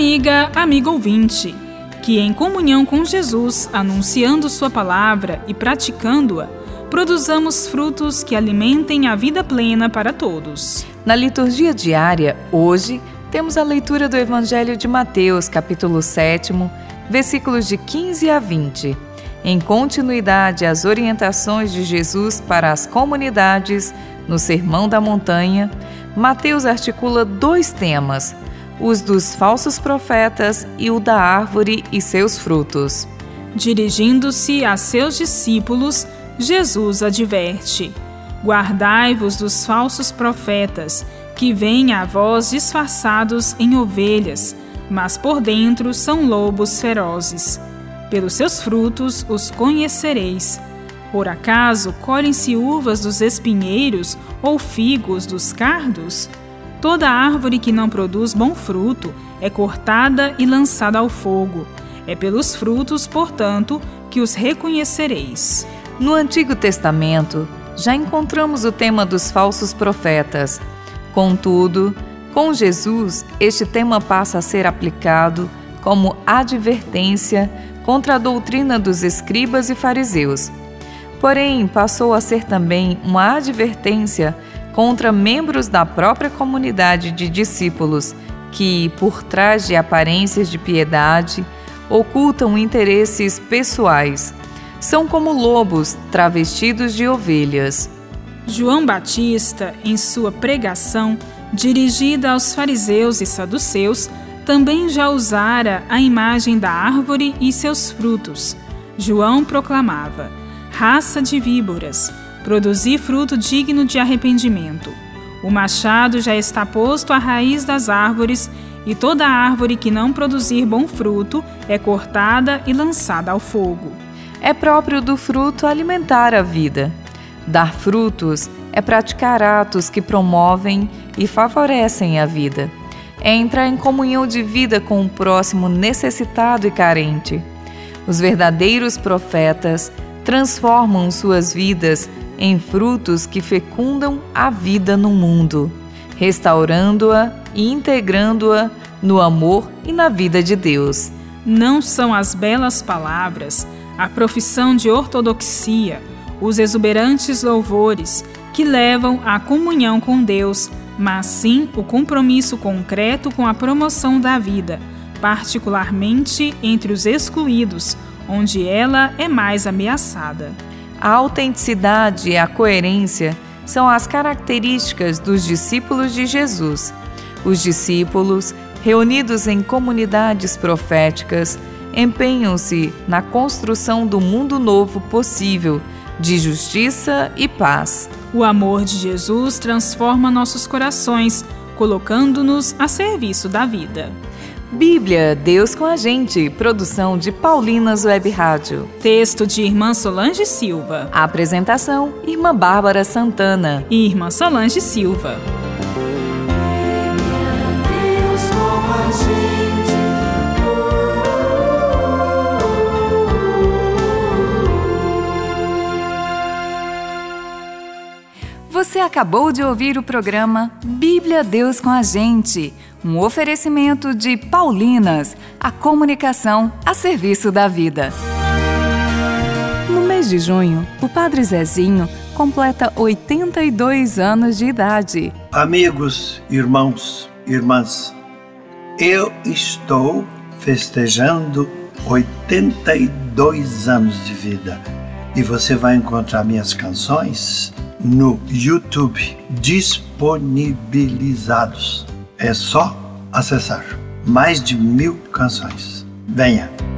amiga, amigo ouvinte, que em comunhão com Jesus, anunciando Sua palavra e praticando-a, produzamos frutos que alimentem a vida plena para todos. Na liturgia diária, hoje, temos a leitura do Evangelho de Mateus, capítulo 7, versículos de 15 a 20. Em continuidade às orientações de Jesus para as comunidades no Sermão da Montanha, Mateus articula dois temas: os dos falsos profetas e o da árvore e seus frutos. Dirigindo-se a seus discípulos, Jesus adverte: Guardai-vos dos falsos profetas, que vêm a vós disfarçados em ovelhas, mas por dentro são lobos ferozes. Pelos seus frutos os conhecereis. Por acaso colhem-se uvas dos espinheiros ou figos dos cardos? Toda árvore que não produz bom fruto é cortada e lançada ao fogo. É pelos frutos, portanto, que os reconhecereis. No Antigo Testamento, já encontramos o tema dos falsos profetas. Contudo, com Jesus, este tema passa a ser aplicado como advertência contra a doutrina dos escribas e fariseus. Porém, passou a ser também uma advertência contra membros da própria comunidade de discípulos que, por trás de aparências de piedade, ocultam interesses pessoais são como lobos travestidos de ovelhas. João Batista, em sua pregação, dirigida aos fariseus e saduceus, também já usara a imagem da árvore e seus frutos. João proclamava: Raça de víboras, produzi fruto digno de arrependimento. O machado já está posto à raiz das árvores, e toda árvore que não produzir bom fruto é cortada e lançada ao fogo. É próprio do fruto alimentar a vida. Dar frutos é praticar atos que promovem e favorecem a vida. É entrar em comunhão de vida com o próximo necessitado e carente. Os verdadeiros profetas transformam suas vidas em frutos que fecundam a vida no mundo, restaurando-a e integrando-a no amor e na vida de Deus. Não são as belas palavras a profissão de ortodoxia, os exuberantes louvores que levam à comunhão com Deus, mas sim o compromisso concreto com a promoção da vida, particularmente entre os excluídos, onde ela é mais ameaçada. A autenticidade e a coerência são as características dos discípulos de Jesus. Os discípulos, reunidos em comunidades proféticas, empenham-se na construção do mundo novo possível, de justiça e paz. O amor de Jesus transforma nossos corações, colocando-nos a serviço da vida. Bíblia, Deus com a gente. Produção de Paulinas Web Rádio. Texto de Irmã Solange Silva. apresentação: Irmã Bárbara Santana e Irmã Solange Silva. Você acabou de ouvir o programa Bíblia Deus com a Gente, um oferecimento de Paulinas, a comunicação a serviço da vida. No mês de junho, o Padre Zezinho completa 82 anos de idade. Amigos, irmãos, irmãs, eu estou festejando 82 anos de vida e você vai encontrar minhas canções no YouTube disponibilizados. É só acessar mais de mil canções. Venha!